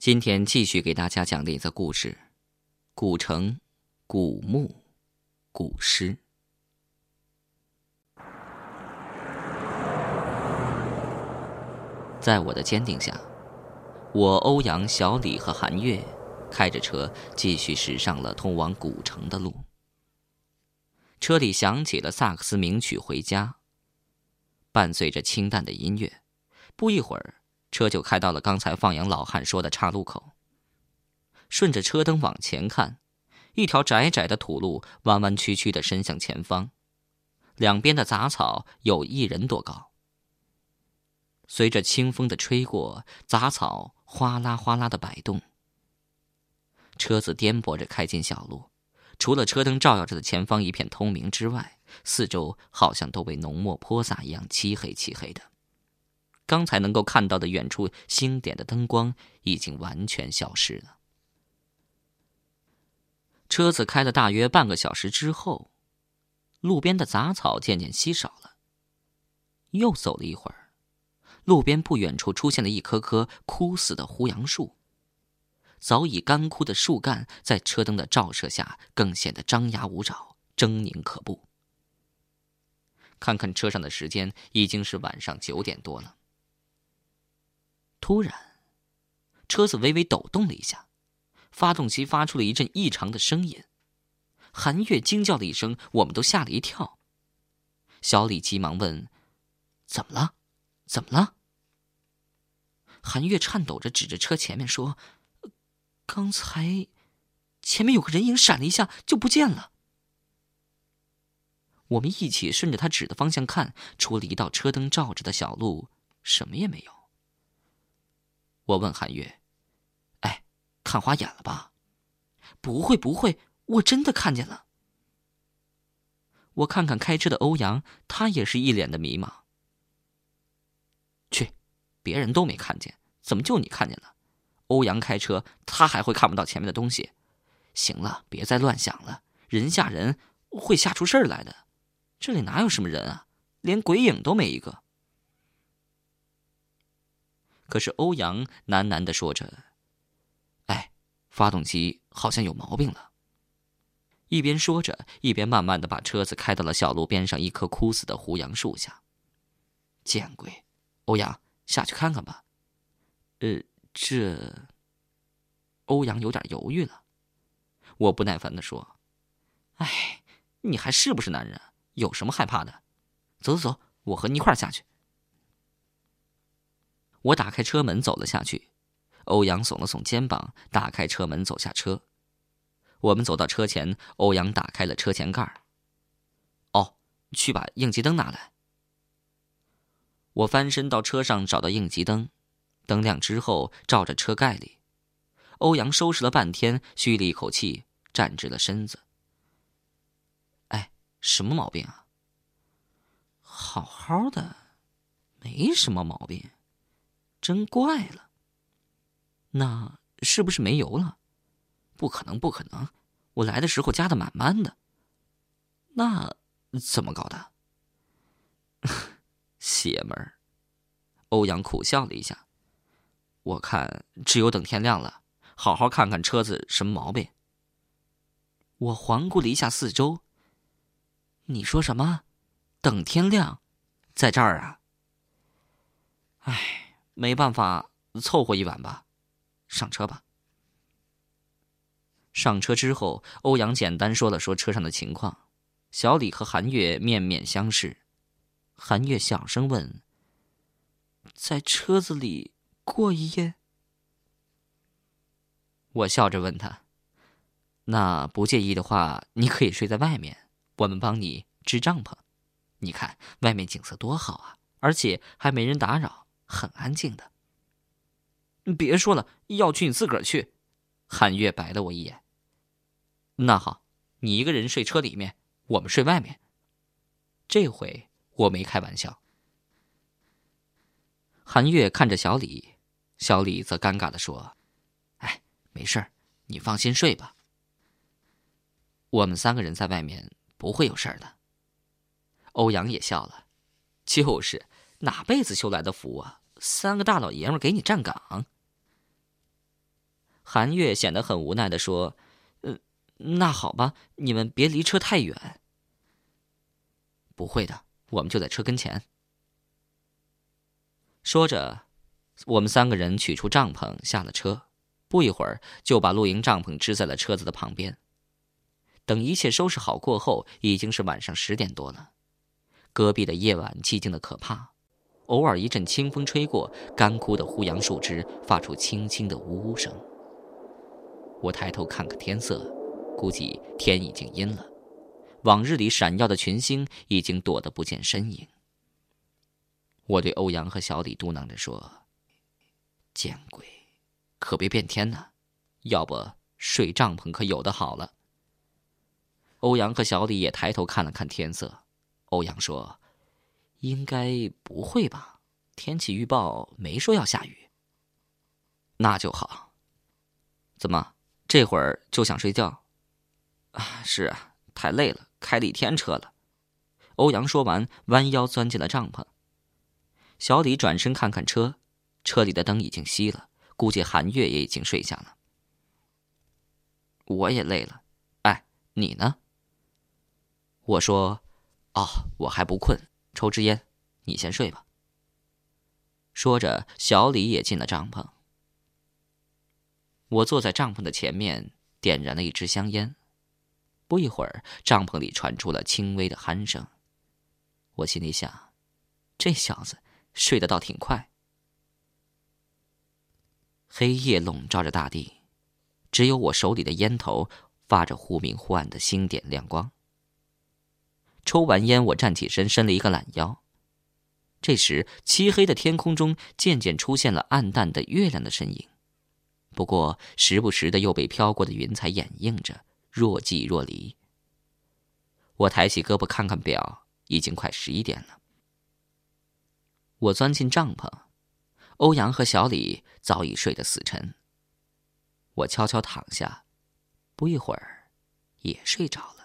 今天继续给大家讲的一则故事：古城、古墓、古诗。在我的坚定下，我欧阳、小李和韩月开着车继续驶上了通往古城的路。车里响起了萨克斯名曲《回家》，伴随着清淡的音乐。不一会儿。车就开到了刚才放羊老汉说的岔路口。顺着车灯往前看，一条窄窄的土路弯弯曲曲的伸向前方，两边的杂草有一人多高。随着清风的吹过，杂草哗啦哗啦的摆动。车子颠簸着开进小路，除了车灯照耀着的前方一片通明之外，四周好像都被浓墨泼洒一样漆黑漆黑的。刚才能够看到的远处星点的灯光已经完全消失了。车子开了大约半个小时之后，路边的杂草渐渐稀少了。又走了一会儿，路边不远处出现了一棵棵枯死的胡杨树，早已干枯的树干在车灯的照射下更显得张牙舞爪、狰狞可怖。看看车上的时间，已经是晚上九点多了。突然，车子微微抖动了一下，发动机发出了一阵异常的声音。韩月惊叫了一声，我们都吓了一跳。小李急忙问：“怎么了？怎么了？”韩月颤抖着指着车前面说：“刚才，前面有个人影闪了一下就不见了。”我们一起顺着他指的方向看，除了一道车灯照着的小路，什么也没有。我问韩月：“哎，看花眼了吧？”“不会，不会，我真的看见了。”我看看开车的欧阳，他也是一脸的迷茫。去，别人都没看见，怎么就你看见了？欧阳开车，他还会看不到前面的东西？行了，别再乱想了，人吓人会吓出事儿来的。这里哪有什么人啊？连鬼影都没一个。可是欧阳喃喃的说着：“哎，发动机好像有毛病了。”一边说着，一边慢慢的把车子开到了小路边上一棵枯死的胡杨树下。见鬼！欧阳，下去看看吧。呃，这……欧阳有点犹豫了。我不耐烦的说：“哎，你还是不是男人？有什么害怕的？走走走，我和你一块下去。”我打开车门走了下去，欧阳耸了耸肩膀，打开车门走下车。我们走到车前，欧阳打开了车前盖哦，去把应急灯拿来。我翻身到车上找到应急灯，灯亮之后照着车盖里。欧阳收拾了半天，吁了一口气，站直了身子。哎，什么毛病啊？好好的，没什么毛病。真怪了。那是不是没油了？不可能，不可能！我来的时候加的满满的。那怎么搞的？邪门儿！欧阳苦笑了一下。我看只有等天亮了，好好看看车子什么毛病。我环顾了一下四周。你说什么？等天亮，在这儿啊？唉。没办法，凑合一晚吧。上车吧。上车之后，欧阳简单说了说车上的情况。小李和韩月面面相视。韩月小声问：“在车子里过一夜？”我笑着问他：“那不介意的话，你可以睡在外面，我们帮你支帐篷。你看外面景色多好啊，而且还没人打扰。”很安静的。别说了，要去你自个儿去。韩月白了我一眼。那好，你一个人睡车里面，我们睡外面。这回我没开玩笑。韩月看着小李，小李则尴尬的说：“哎，没事儿，你放心睡吧。我们三个人在外面不会有事儿的。”欧阳也笑了，就是哪辈子修来的福啊！三个大老爷们给你站岗。韩月显得很无奈的说：“呃，那好吧，你们别离车太远。”“不会的，我们就在车跟前。”说着，我们三个人取出帐篷，下了车，不一会儿就把露营帐篷支在了车子的旁边。等一切收拾好过后，已经是晚上十点多了。戈壁的夜晚寂静的可怕，偶尔一阵清风吹过，干枯的胡杨树枝发出轻轻的呜呜声。我抬头看看天色，估计天已经阴了，往日里闪耀的群星已经躲得不见身影。我对欧阳和小李嘟囔着说：“见鬼，可别变天呐，要不睡帐篷可有的好了。”欧阳和小李也抬头看了看天色。欧阳说：“应该不会吧？天气预报没说要下雨。那就好。怎么这会儿就想睡觉？啊，是啊，太累了，开了一天车了。”欧阳说完，弯腰钻进了帐篷。小李转身看看车，车里的灯已经熄了，估计韩月也已经睡下了。我也累了，哎，你呢？我说。哦，我还不困，抽支烟，你先睡吧。说着，小李也进了帐篷。我坐在帐篷的前面，点燃了一支香烟。不一会儿，帐篷里传出了轻微的鼾声。我心里想，这小子睡得倒挺快。黑夜笼罩着大地，只有我手里的烟头发着忽明忽暗的星点亮光。抽完烟，我站起身，伸了一个懒腰。这时，漆黑的天空中渐渐出现了暗淡的月亮的身影，不过时不时的又被飘过的云彩掩映着，若即若离。我抬起胳膊看看表，已经快十一点了。我钻进帐篷，欧阳和小李早已睡得死沉。我悄悄躺下，不一会儿，也睡着了。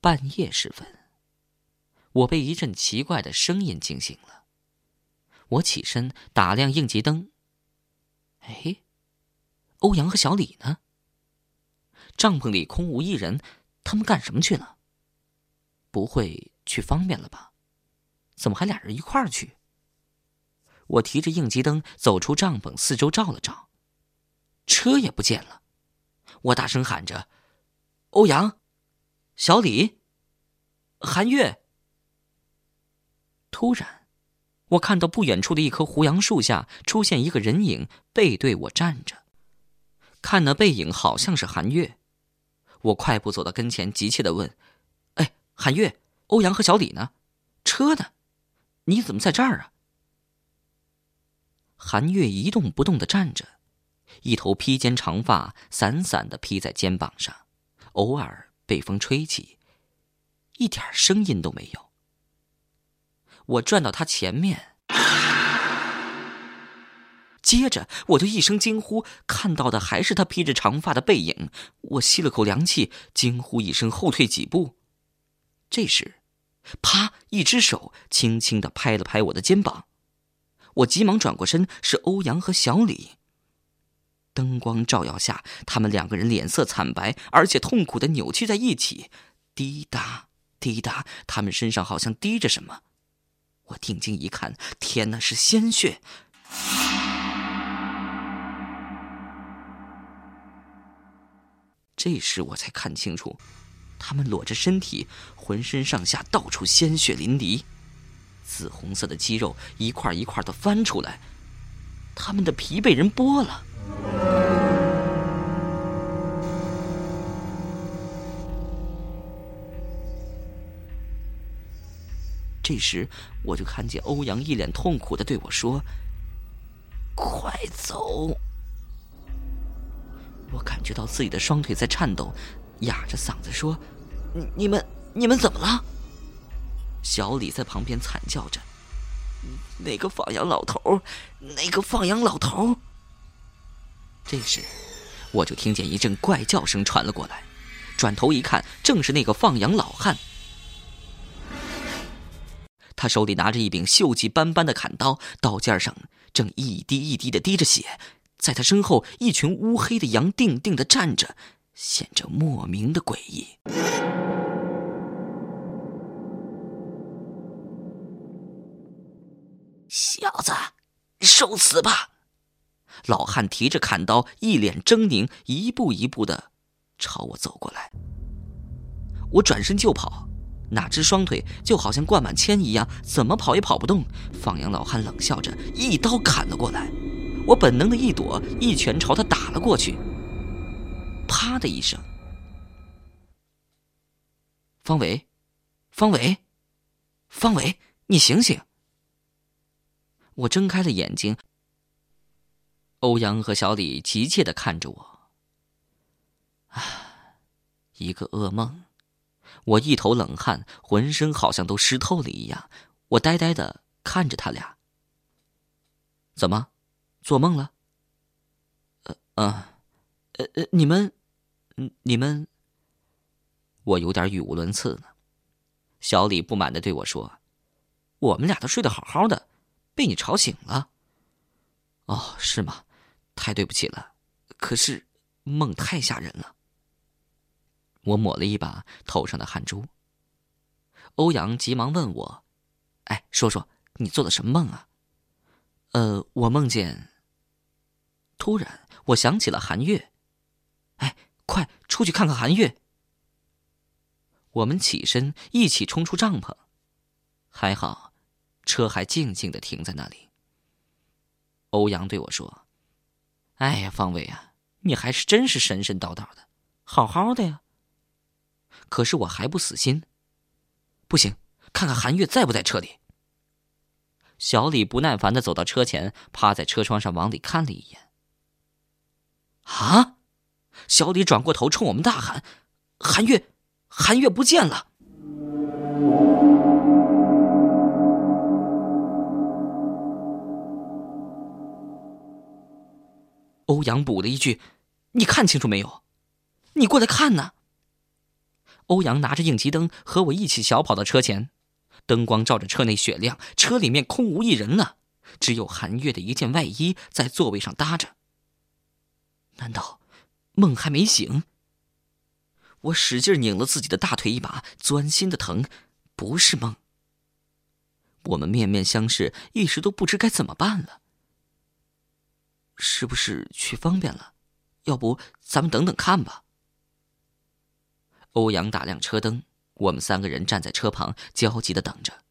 半夜时分，我被一阵奇怪的声音惊醒了。我起身打亮应急灯。哎，欧阳和小李呢？帐篷里空无一人，他们干什么去了？不会去方便了吧？怎么还俩人一块儿去？我提着应急灯走出帐篷，四周照了照，车也不见了。我大声喊着：“欧阳！”小李，韩月。突然，我看到不远处的一棵胡杨树下出现一个人影，背对我站着。看那背影，好像是韩月。我快步走到跟前，急切的问：“哎，韩月，欧阳和小李呢？车呢？你怎么在这儿啊？”韩月一动不动的站着，一头披肩长发散散的披在肩膀上，偶尔。被风吹起，一点声音都没有。我转到他前面，接着我就一声惊呼，看到的还是他披着长发的背影。我吸了口凉气，惊呼一声，后退几步。这时，啪！一只手轻轻的拍了拍我的肩膀，我急忙转过身，是欧阳和小李。灯光照耀下，他们两个人脸色惨白，而且痛苦的扭曲在一起，滴答滴答，他们身上好像滴着什么。我定睛一看，天哪，是鲜血！这时我才看清楚，他们裸着身体，浑身上下到处鲜血淋漓，紫红色的肌肉一块一块的翻出来，他们的皮被人剥了。这时，我就看见欧阳一脸痛苦的对我说：“快走！”我感觉到自己的双腿在颤抖，哑着嗓子说：“你、你们、你们怎么了？”小李在旁边惨叫着：“那个放羊老头，那个放羊老头。”这时，我就听见一阵怪叫声传了过来，转头一看，正是那个放羊老汉。他手里拿着一柄锈迹斑斑的砍刀，刀尖上正一滴一滴的滴着血。在他身后，一群乌黑的羊定定的站着，显着莫名的诡异。小子，受死吧！老汉提着砍刀，一脸狰狞，一步一步的朝我走过来。我转身就跑，哪知双腿就好像灌满铅一样，怎么跑也跑不动。放羊老汉冷笑着，一刀砍了过来。我本能的一躲，一拳朝他打了过去。啪的一声，方伟，方伟，方伟，你醒醒！我睁开了眼睛。欧阳和小李急切的看着我。啊，一个噩梦！我一头冷汗，浑身好像都湿透了一样。我呆呆的看着他俩。怎么，做梦了？呃，啊，呃呃，你们，你们……我有点语无伦次呢。小李不满的对我说：“我们俩都睡得好好的，被你吵醒了。”哦，是吗？太对不起了，可是梦太吓人了。我抹了一把头上的汗珠。欧阳急忙问我：“哎，说说你做的什么梦啊？”“呃，我梦见……”突然，我想起了韩月。“哎，快出去看看韩月！”我们起身一起冲出帐篷，还好，车还静静的停在那里。欧阳对我说。哎呀，方伟啊，你还是真是神神叨叨的，好好的呀。可是我还不死心，不行，看看韩月在不在车里。小李不耐烦的走到车前，趴在车窗上往里看了一眼。啊！小李转过头冲我们大喊：“韩月，韩月不见了！”欧阳补了一句：“你看清楚没有？你过来看呢。”欧阳拿着应急灯和我一起小跑到车前，灯光照着车内雪亮，车里面空无一人呢，只有韩月的一件外衣在座位上搭着。难道梦还没醒？我使劲拧了自己的大腿一把，钻心的疼，不是梦。我们面面相视，一时都不知该怎么办了。是不是去方便了？要不咱们等等看吧。欧阳打亮车灯，我们三个人站在车旁焦急的等着。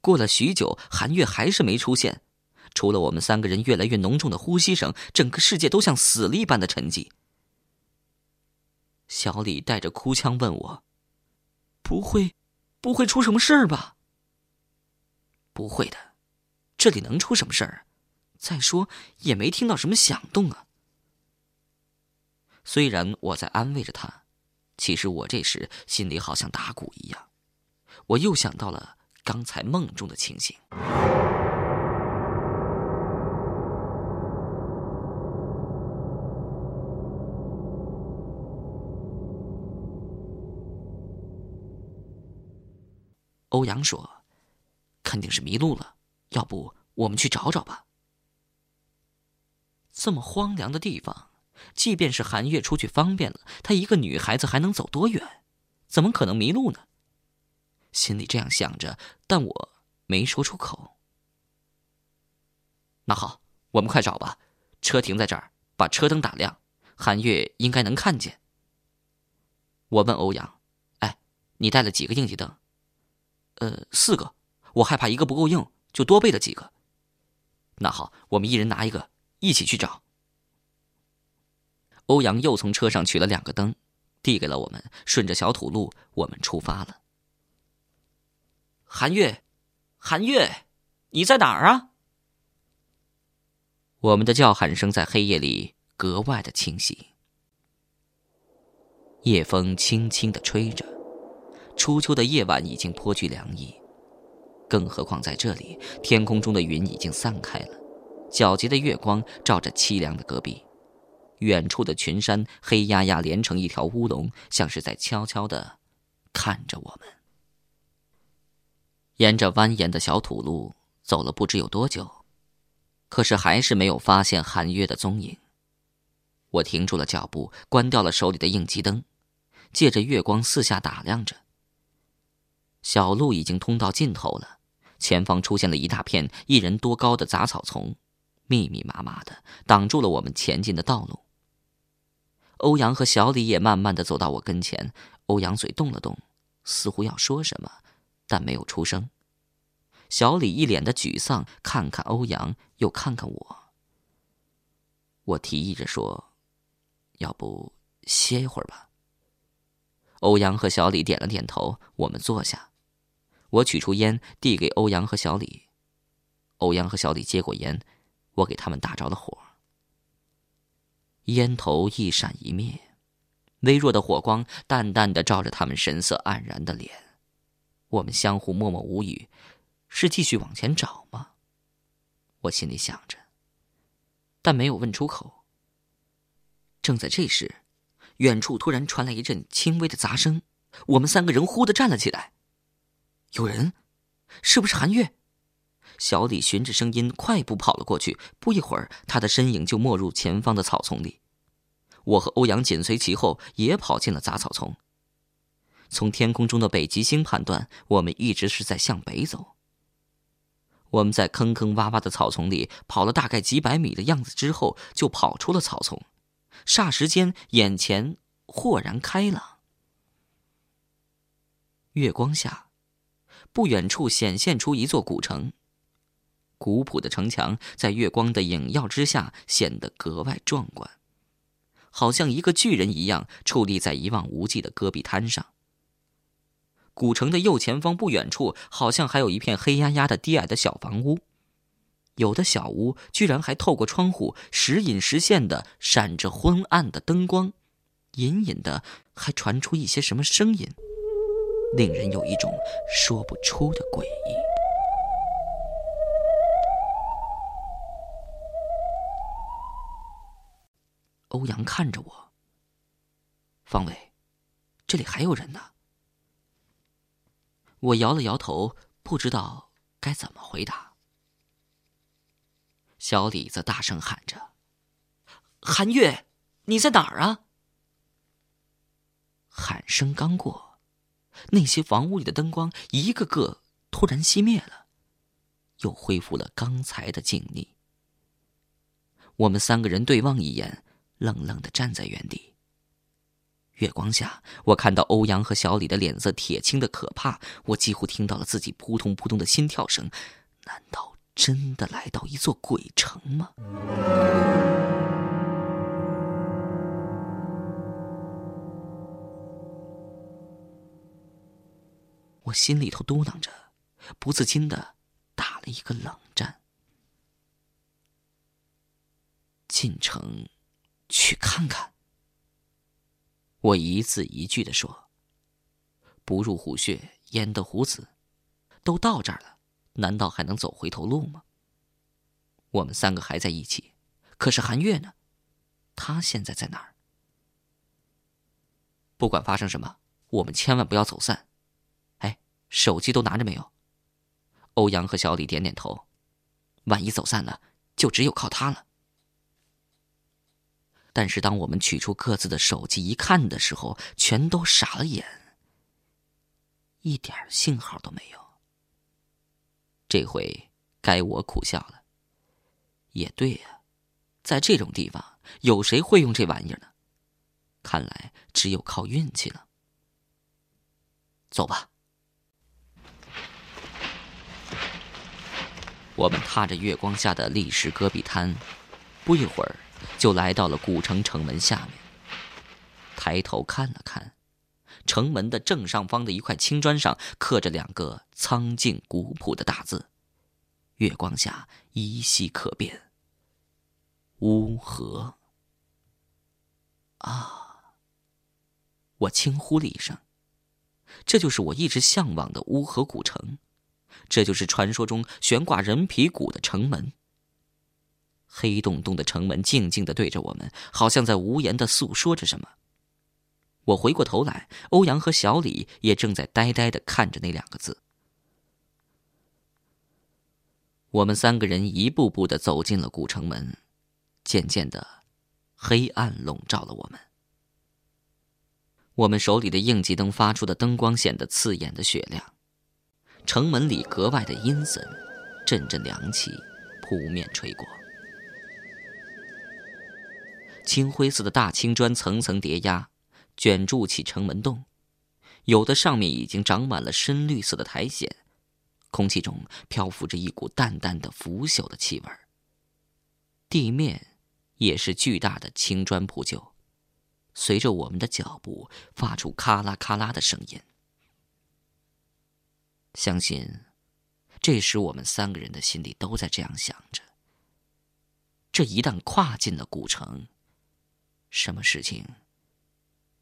过了许久，韩月还是没出现，除了我们三个人越来越浓重的呼吸声，整个世界都像死了一般的沉寂。小李带着哭腔问我：“不会，不会出什么事儿吧？”“不会的，这里能出什么事儿？”再说也没听到什么响动啊。虽然我在安慰着他，其实我这时心里好像打鼓一样。我又想到了刚才梦中的情形。欧阳说：“肯定是迷路了，要不我们去找找吧。”这么荒凉的地方，即便是韩月出去方便了，她一个女孩子还能走多远？怎么可能迷路呢？心里这样想着，但我没说出口。那好，我们快找吧。车停在这儿，把车灯打亮，韩月应该能看见。我问欧阳：“哎，你带了几个应急灯？”“呃，四个。我害怕一个不够用，就多备了几个。”“那好，我们一人拿一个。”一起去找。欧阳又从车上取了两个灯，递给了我们。顺着小土路，我们出发了。韩月，韩月，你在哪儿啊？我们的叫喊声在黑夜里格外的清晰。夜风轻轻的吹着，初秋的夜晚已经颇具凉意，更何况在这里，天空中的云已经散开了。皎洁的月光照着凄凉的戈壁，远处的群山黑压压连成一条乌龙，像是在悄悄的看着我们。沿着蜿蜒的小土路走了不知有多久，可是还是没有发现韩月的踪影。我停住了脚步，关掉了手里的应急灯，借着月光四下打量着。小路已经通到尽头了，前方出现了一大片一人多高的杂草丛，密密麻麻的挡住了我们前进的道路。欧阳和小李也慢慢的走到我跟前，欧阳嘴动了动，似乎要说什么，但没有出声。小李一脸的沮丧，看看欧阳，又看看我。我提议着说。要不歇一会儿吧。欧阳和小李点了点头，我们坐下。我取出烟递给欧阳和小李，欧阳和小李接过烟，我给他们打着了火。烟头一闪一灭，微弱的火光淡淡的照着他们神色黯然的脸。我们相互默默无语，是继续往前找吗？我心里想着，但没有问出口。正在这时，远处突然传来一阵轻微的杂声，我们三个人忽地站了起来。有人，是不是韩月？小李循着声音快步跑了过去，不一会儿，他的身影就没入前方的草丛里。我和欧阳紧随其后，也跑进了杂草丛。从天空中的北极星判断，我们一直是在向北走。我们在坑坑洼洼的草丛里跑了大概几百米的样子之后，就跑出了草丛。霎时间，眼前豁然开朗。月光下，不远处显现出一座古城。古朴的城墙在月光的影耀之下显得格外壮观，好像一个巨人一样矗立在一望无际的戈壁滩上。古城的右前方不远处，好像还有一片黑压压的低矮的小房屋。有的小屋居然还透过窗户时隐时现的闪着昏暗的灯光，隐隐的还传出一些什么声音，令人有一种说不出的诡异。欧阳看着我，方伟，这里还有人呢。我摇了摇头，不知道该怎么回答。小李子大声喊着：“韩月，你在哪儿啊？”喊声刚过，那些房屋里的灯光一个个突然熄灭了，又恢复了刚才的静谧。我们三个人对望一眼，愣愣的站在原地。月光下，我看到欧阳和小李的脸色铁青的可怕，我几乎听到了自己扑通扑通的心跳声。难道？真的来到一座鬼城吗？我心里头嘟囔着，不自禁的打了一个冷战。进城去看看。我一字一句的说：“不入虎穴，焉得虎子？都到这儿了。”难道还能走回头路吗？我们三个还在一起，可是韩月呢？他现在在哪儿？不管发生什么，我们千万不要走散。哎，手机都拿着没有？欧阳和小李点点头。万一走散了，就只有靠他了。但是当我们取出各自的手机一看的时候，全都傻了眼，一点信号都没有。这回该我苦笑了。也对呀，在这种地方，有谁会用这玩意儿呢？看来只有靠运气了。走吧。我们踏着月光下的历史戈壁滩，不一会儿就来到了古城城门下面。抬头看了看。城门的正上方的一块青砖上刻着两个苍劲古朴的大字，月光下依稀可辨。乌河。啊！我轻呼了一声，这就是我一直向往的乌河古城，这就是传说中悬挂人皮骨的城门。黑洞洞的城门静静的对着我们，好像在无言的诉说着什么。我回过头来，欧阳和小李也正在呆呆的看着那两个字。我们三个人一步步的走进了古城门，渐渐的，黑暗笼罩了我们。我们手里的应急灯发出的灯光显得刺眼的雪亮，城门里格外的阴森，阵阵凉气扑面吹过。青灰色的大青砖层层叠压，卷筑起城门洞，有的上面已经长满了深绿色的苔藓，空气中漂浮着一股淡淡的腐朽的气味地面也是巨大的青砖铺就。随着我们的脚步，发出咔啦咔啦的声音。相信，这时我们三个人的心里都在这样想着：这一旦跨进了古城，什么事情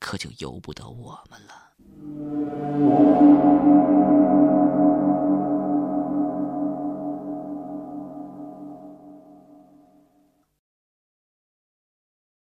可就由不得我们了。